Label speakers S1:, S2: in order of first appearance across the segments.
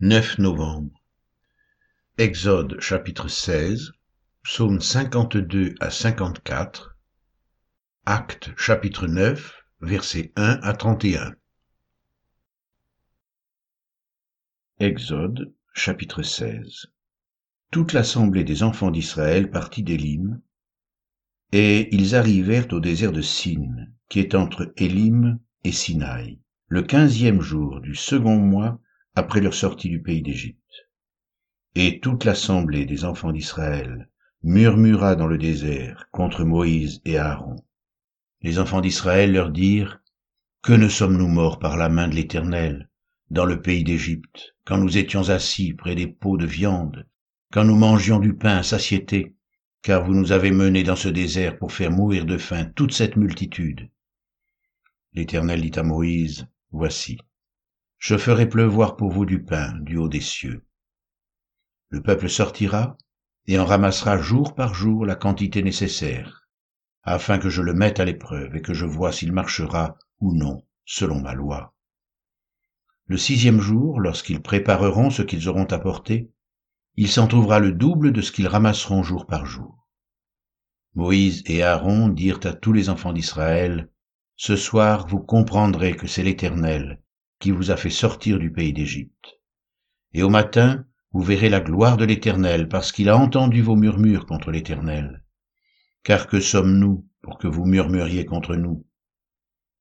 S1: 9 novembre. Exode chapitre 16, psaume 52 à 54, Actes chapitre 9, versets 1 à 31. Exode chapitre 16. Toute l'assemblée des enfants d'Israël partit d'Élim, et ils arrivèrent au désert de Sin, qui est entre Élim et Sinaï, le quinzième jour du second mois après leur sortie du pays d'Égypte. Et toute l'assemblée des enfants d'Israël murmura dans le désert contre Moïse et Aaron. Les enfants d'Israël leur dirent, Que ne sommes-nous morts par la main de l'Éternel dans le pays d'Égypte, quand nous étions assis près des pots de viande, quand nous mangions du pain à satiété, car vous nous avez menés dans ce désert pour faire mourir de faim toute cette multitude? L'Éternel dit à Moïse, Voici, je ferai pleuvoir pour vous du pain du haut des cieux. Le peuple sortira et en ramassera jour par jour la quantité nécessaire, afin que je le mette à l'épreuve et que je vois s'il marchera ou non selon ma loi. Le sixième jour, lorsqu'ils prépareront ce qu'ils auront apporté, il s'en trouvera le double de ce qu'ils ramasseront jour par jour. Moïse et Aaron dirent à tous les enfants d'Israël, Ce soir vous comprendrez que c'est l'Éternel qui vous a fait sortir du pays d'Égypte. Et au matin, vous verrez la gloire de l'Éternel, parce qu'il a entendu vos murmures contre l'Éternel. Car que sommes-nous pour que vous murmuriez contre nous?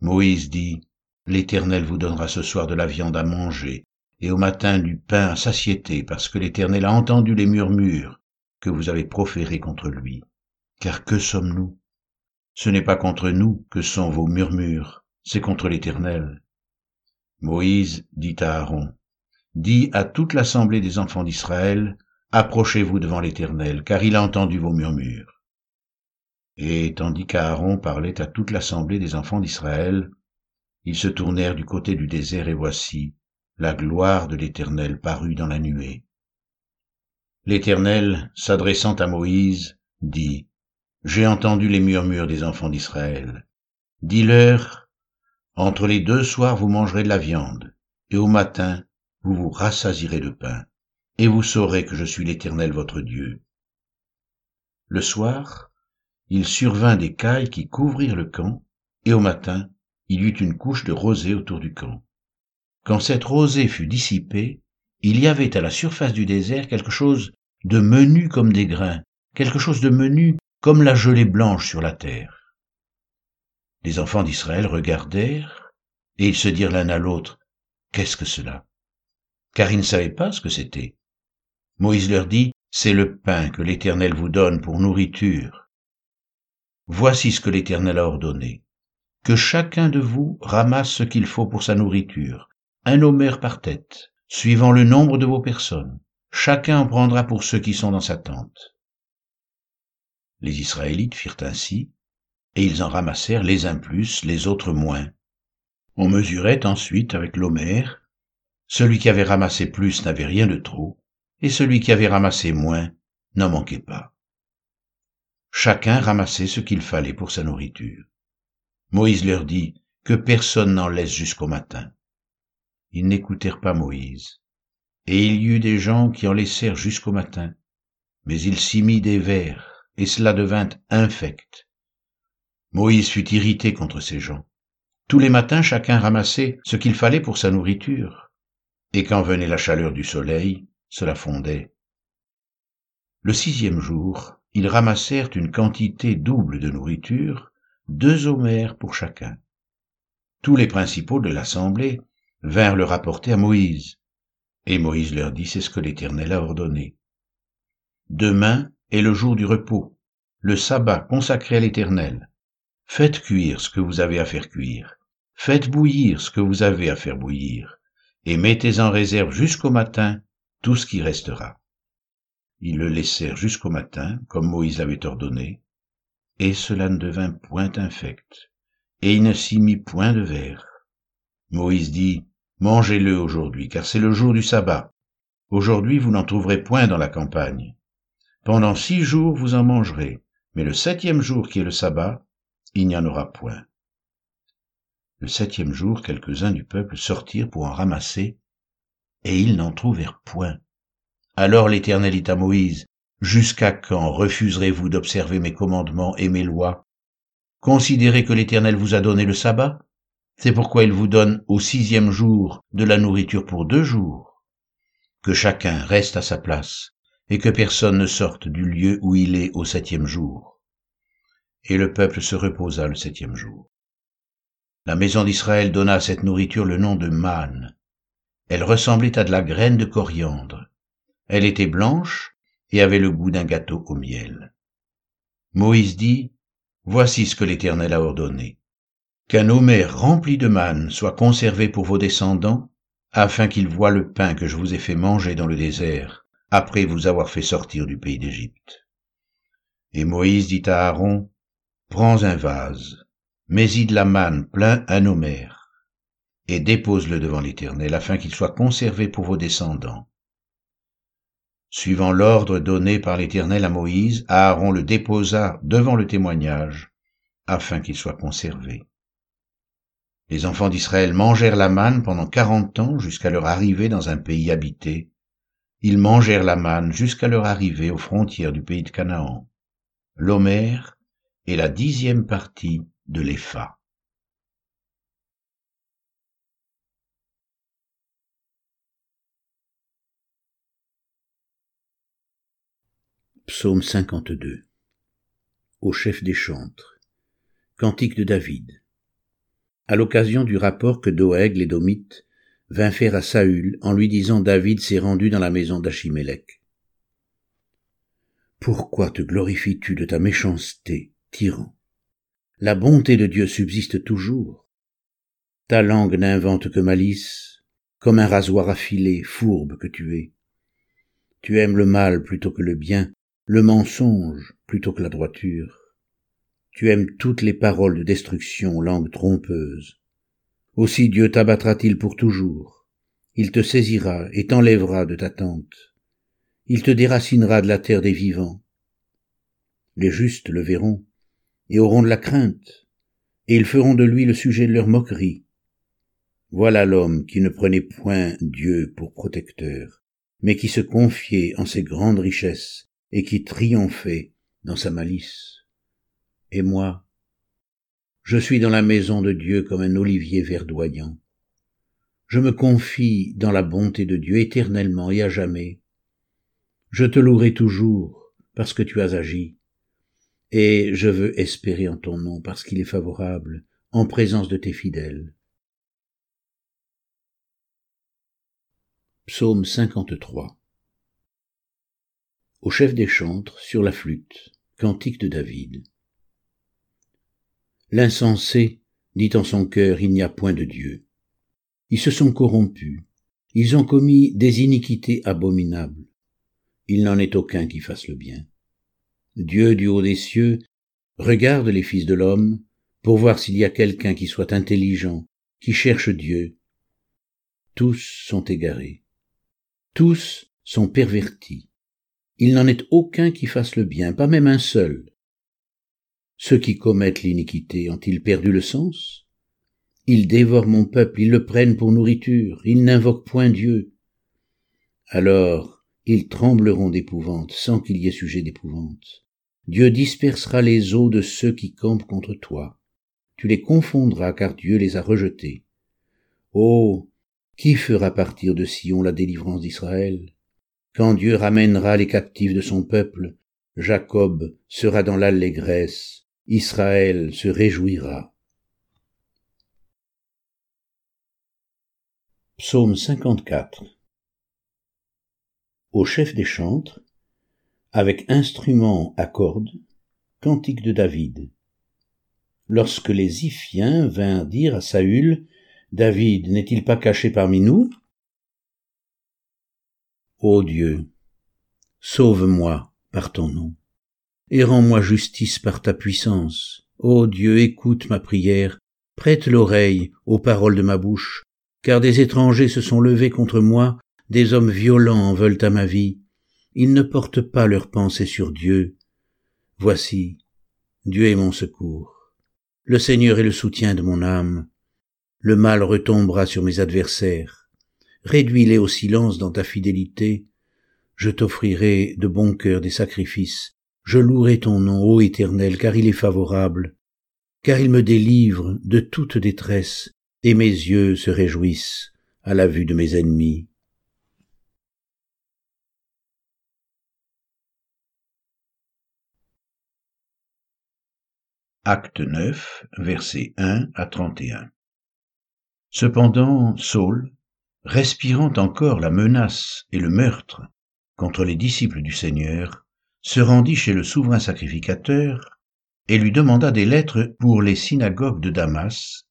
S1: Moïse dit, L'Éternel vous donnera ce soir de la viande à manger, et au matin du pain à satiété, parce que l'Éternel a entendu les murmures que vous avez proférés contre lui. Car que sommes-nous? Ce n'est pas contre nous que sont vos murmures, c'est contre l'Éternel. Moïse dit à Aaron, Dis à toute l'assemblée des enfants d'Israël, Approchez-vous devant l'Éternel, car il a entendu vos murmures. Et tandis qu'Aaron parlait à toute l'assemblée des enfants d'Israël, ils se tournèrent du côté du désert, et voici, la gloire de l'Éternel parut dans la nuée. L'Éternel, s'adressant à Moïse, dit, J'ai entendu les murmures des enfants d'Israël. Dis-leur, entre les deux soirs vous mangerez de la viande, et au matin vous vous rassasirez de pain, et vous saurez que je suis l'Éternel votre Dieu. Le soir, il survint des cailles qui couvrirent le camp, et au matin, il y eut une couche de rosée autour du camp. Quand cette rosée fut dissipée, il y avait à la surface du désert quelque chose de menu comme des grains, quelque chose de menu comme la gelée blanche sur la terre. Les enfants d'Israël regardèrent, et ils se dirent l'un à l'autre, Qu'est-ce que cela? Car ils ne savaient pas ce que c'était. Moïse leur dit, C'est le pain que l'Éternel vous donne pour nourriture. Voici ce que l'Éternel a ordonné. Que chacun de vous ramasse ce qu'il faut pour sa nourriture, un homère par tête, suivant le nombre de vos personnes. Chacun en prendra pour ceux qui sont dans sa tente. Les Israélites firent ainsi, et ils en ramassèrent les uns plus, les autres moins. On mesurait ensuite avec l'homère. Celui qui avait ramassé plus n'avait rien de trop, et celui qui avait ramassé moins n'en manquait pas. Chacun ramassait ce qu'il fallait pour sa nourriture. Moïse leur dit, que personne n'en laisse jusqu'au matin. Ils n'écoutèrent pas Moïse. Et il y eut des gens qui en laissèrent jusqu'au matin, mais il s'y mit des vers, et cela devint infect. Moïse fut irrité contre ces gens. Tous les matins chacun ramassait ce qu'il fallait pour sa nourriture, et quand venait la chaleur du soleil, cela fondait. Le sixième jour, ils ramassèrent une quantité double de nourriture, deux homères pour chacun. Tous les principaux de l'assemblée vinrent le rapporter à Moïse. Et Moïse leur dit, c'est ce que l'Éternel a ordonné. Demain est le jour du repos, le sabbat consacré à l'Éternel. Faites cuire ce que vous avez à faire cuire. Faites bouillir ce que vous avez à faire bouillir. Et mettez en réserve jusqu'au matin tout ce qui restera. Ils le laissèrent jusqu'au matin, comme Moïse l'avait ordonné, et cela ne devint point infect, et il ne s'y mit point de verre. Moïse dit, Mangez-le aujourd'hui, car c'est le jour du sabbat. Aujourd'hui vous n'en trouverez point dans la campagne. Pendant six jours vous en mangerez, mais le septième jour qui est le sabbat, il n'y en aura point. Le septième jour, quelques-uns du peuple sortirent pour en ramasser, et ils n'en trouvèrent point. Alors l'Éternel dit à Moïse, Jusqu'à quand refuserez-vous d'observer mes commandements et mes lois? Considérez que l'Éternel vous a donné le sabbat? C'est pourquoi il vous donne au sixième jour de la nourriture pour deux jours. Que chacun reste à sa place, et que personne ne sorte du lieu où il est au septième jour. Et le peuple se reposa le septième jour. La maison d'Israël donna à cette nourriture le nom de manne. Elle ressemblait à de la graine de coriandre. Elle était blanche et avait le goût d'un gâteau au miel. Moïse dit, Voici ce que l'Éternel a ordonné. Qu'un homère rempli de manne soit conservé pour vos descendants, afin qu'ils voient le pain que je vous ai fait manger dans le désert, après vous avoir fait sortir du pays d'Égypte. Et Moïse dit à Aaron, Prends un vase, mets-y de la manne plein un homère, et dépose-le devant l'Éternel, afin qu'il soit conservé pour vos descendants. Suivant l'ordre donné par l'Éternel à Moïse, Aaron le déposa devant le témoignage, afin qu'il soit conservé. Les enfants d'Israël mangèrent la manne pendant quarante ans jusqu'à leur arrivée dans un pays habité. Ils mangèrent la manne jusqu'à leur arrivée aux frontières du pays de Canaan. L'Homère est la dixième partie de l'Épha.
S2: Psaume 52 Au chef des chantres Cantique de David À l'occasion du rapport que Doeg l'édomite vint faire à Saül en lui disant David s'est rendu dans la maison d'Achimélec. Pourquoi te glorifies-tu de ta méchanceté, tyran La bonté de Dieu subsiste toujours. Ta langue n'invente que malice, comme un rasoir affilé, fourbe que tu es. Tu aimes le mal plutôt que le bien, le mensonge plutôt que la droiture. Tu aimes toutes les paroles de destruction, langue trompeuse. Aussi Dieu t'abattra-t-il pour toujours. Il te saisira et t'enlèvera de ta tente. Il te déracinera de la terre des vivants. Les justes le verront et auront de la crainte, et ils feront de lui le sujet de leur moquerie. Voilà l'homme qui ne prenait point Dieu pour protecteur, mais qui se confiait en ses grandes richesses et qui triomphait dans sa malice. Et moi, je suis dans la maison de Dieu comme un olivier verdoyant. Je me confie dans la bonté de Dieu éternellement et à jamais. Je te louerai toujours parce que tu as agi, et je veux espérer en ton nom parce qu'il est favorable en présence de tes fidèles. Psaume 53 au chef des chantres sur la flûte, cantique de David. L'insensé dit en son cœur il n'y a point de Dieu. Ils se sont corrompus, ils ont commis des iniquités abominables. Il n'en est aucun qui fasse le bien. Dieu du haut des cieux regarde les fils de l'homme pour voir s'il y a quelqu'un qui soit intelligent, qui cherche Dieu. Tous sont égarés. Tous sont pervertis il n'en est aucun qui fasse le bien, pas même un seul. Ceux qui commettent l'iniquité ont-ils perdu le sens? Ils dévorent mon peuple, ils le prennent pour nourriture, ils n'invoquent point Dieu. Alors ils trembleront d'épouvante sans qu'il y ait sujet d'épouvante. Dieu dispersera les eaux de ceux qui campent contre toi. Tu les confondras car Dieu les a rejetés. Oh, qui fera partir de Sion la délivrance d'Israël? Quand Dieu ramènera les captifs de son peuple, Jacob sera dans l'allégresse, Israël se réjouira. Psaume 54 Au chef des chantres, avec instruments à cordes, cantique de David. Lorsque les Iphiens vinrent dire à Saül, David n'est-il pas caché parmi nous Ô Dieu, sauve-moi par ton nom, et rends-moi justice par ta puissance. Ô Dieu, écoute ma prière, prête l'oreille aux paroles de ma bouche, car des étrangers se sont levés contre moi, des hommes violents veulent à ma vie. Ils ne portent pas leurs pensées sur Dieu. Voici, Dieu est mon secours. Le Seigneur est le soutien de mon âme. Le mal retombera sur mes adversaires. réduis-les au silence dans ta fidélité. Je t'offrirai de bon cœur des sacrifices, je louerai ton nom, ô Éternel, car il est favorable, car il me délivre de toute détresse, et mes yeux se réjouissent à la vue de mes ennemis.
S1: Acte 9, versets 1 à 31. Cependant, Saul, respirant encore la menace et le meurtre contre les disciples du Seigneur, se rendit chez le souverain sacrificateur et lui demanda des lettres pour les synagogues de Damas,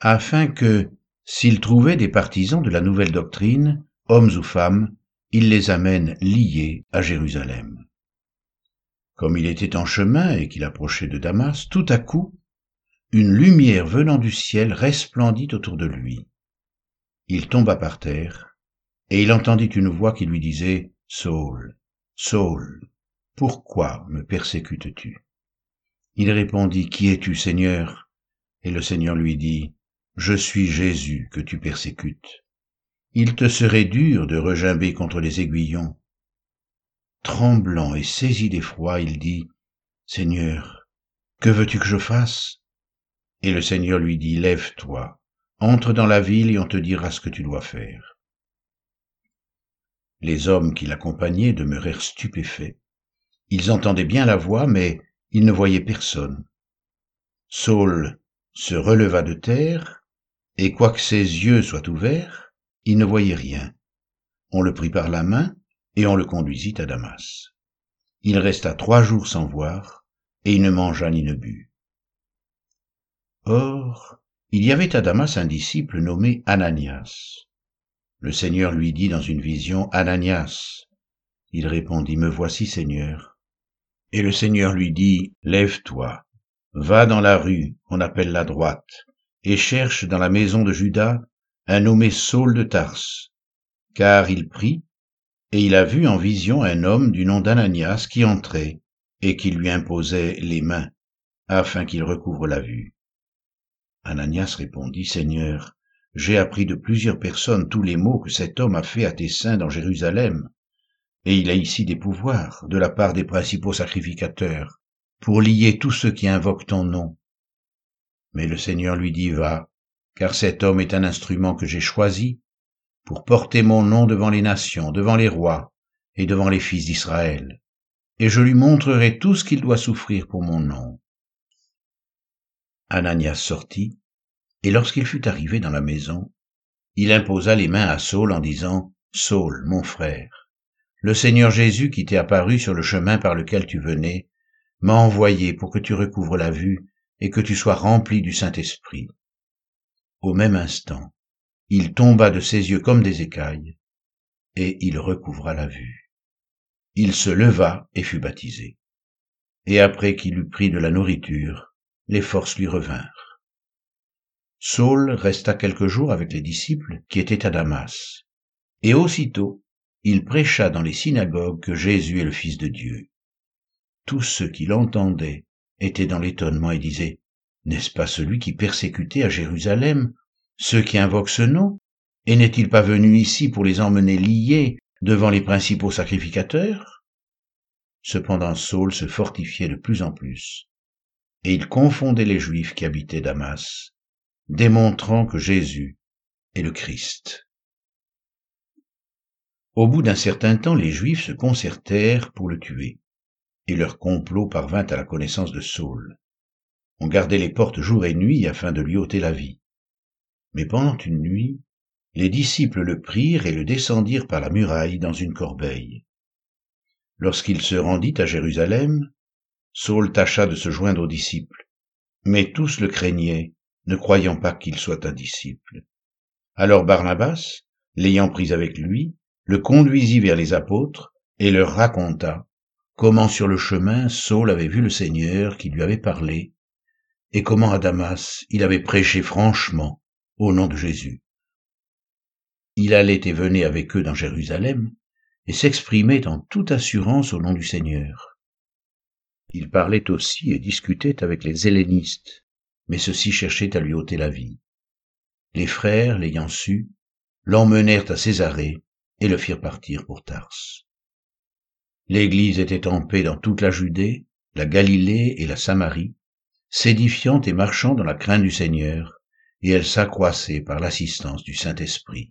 S1: afin que, s'il trouvait des partisans de la nouvelle doctrine, hommes ou femmes, il les amène liés à Jérusalem. Comme il était en chemin et qu'il approchait de Damas, tout à coup, une lumière venant du ciel resplendit autour de lui. Il tomba par terre, et il entendit une voix qui lui disait, Saul, Saul, pourquoi me persécutes-tu? Il répondit, Qui es-tu, Seigneur? Et le Seigneur lui dit, Je suis Jésus que tu persécutes. Il te serait dur de regimber contre les aiguillons. Tremblant et saisi d'effroi, il dit, Seigneur, que veux-tu que je fasse? Et le Seigneur lui dit, Lève-toi, entre dans la ville et on te dira ce que tu dois faire. Les hommes qui l'accompagnaient demeurèrent stupéfaits. Ils entendaient bien la voix, mais ils ne voyaient personne. Saul se releva de terre, et quoique ses yeux soient ouverts, il ne voyait rien. On le prit par la main, et on le conduisit à Damas. Il resta trois jours sans voir, et il ne mangea ni ne but. Or, il y avait à Damas un disciple nommé Ananias. Le Seigneur lui dit dans une vision, Ananias. Il répondit, Me voici, Seigneur. Et le Seigneur lui dit, Lève-toi, va dans la rue, on appelle la droite, et cherche dans la maison de Judas un nommé Saul de Tarse, car il prie et il a vu en vision un homme du nom d'Ananias qui entrait et qui lui imposait les mains, afin qu'il recouvre la vue. Ananias répondit, Seigneur, j'ai appris de plusieurs personnes tous les maux que cet homme a fait à tes saints dans Jérusalem, et il a ici des pouvoirs de la part des principaux sacrificateurs, pour lier tous ceux qui invoquent ton nom. Mais le Seigneur lui dit, Va, car cet homme est un instrument que j'ai choisi pour porter mon nom devant les nations, devant les rois et devant les fils d'Israël, et je lui montrerai tout ce qu'il doit souffrir pour mon nom. Ananias sortit, et lorsqu'il fut arrivé dans la maison, il imposa les mains à Saul en disant, Saul, mon frère, le Seigneur Jésus qui t'est apparu sur le chemin par lequel tu venais, m'a envoyé pour que tu recouvres la vue et que tu sois rempli du Saint-Esprit. Au même instant, il tomba de ses yeux comme des écailles, et il recouvra la vue. Il se leva et fut baptisé. Et après qu'il eut pris de la nourriture, les forces lui revinrent. Saul resta quelques jours avec les disciples qui étaient à Damas, et aussitôt il prêcha dans les synagogues que Jésus est le Fils de Dieu. Tous ceux qui l'entendaient étaient dans l'étonnement et disaient, N'est-ce pas celui qui persécutait à Jérusalem ceux qui invoquent ce nom, et n'est-il pas venu ici pour les emmener liés devant les principaux sacrificateurs? Cependant Saul se fortifiait de plus en plus, et il confondait les Juifs qui habitaient Damas, démontrant que Jésus est le Christ. Au bout d'un certain temps, les Juifs se concertèrent pour le tuer, et leur complot parvint à la connaissance de Saul. On gardait les portes jour et nuit afin de lui ôter la vie. Mais pendant une nuit, les disciples le prirent et le descendirent par la muraille dans une corbeille. Lorsqu'il se rendit à Jérusalem, Saul tâcha de se joindre aux disciples, mais tous le craignaient, ne croyant pas qu'il soit un disciple. Alors Barnabas, l'ayant pris avec lui, le conduisit vers les apôtres et leur raconta comment sur le chemin Saul avait vu le Seigneur qui lui avait parlé, et comment à Damas il avait prêché franchement au nom de Jésus. Il allait et venait avec eux dans Jérusalem et s'exprimait en toute assurance au nom du Seigneur. Il parlait aussi et discutait avec les hellénistes, mais ceux-ci cherchaient à lui ôter la vie. Les frères, l'ayant su, l'emmenèrent à Césarée et le firent partir pour Tarse. L'Église était en paix dans toute la Judée, la Galilée et la Samarie, s'édifiant et marchant dans la crainte du Seigneur, et elle s'accroissait par l'assistance du Saint-Esprit.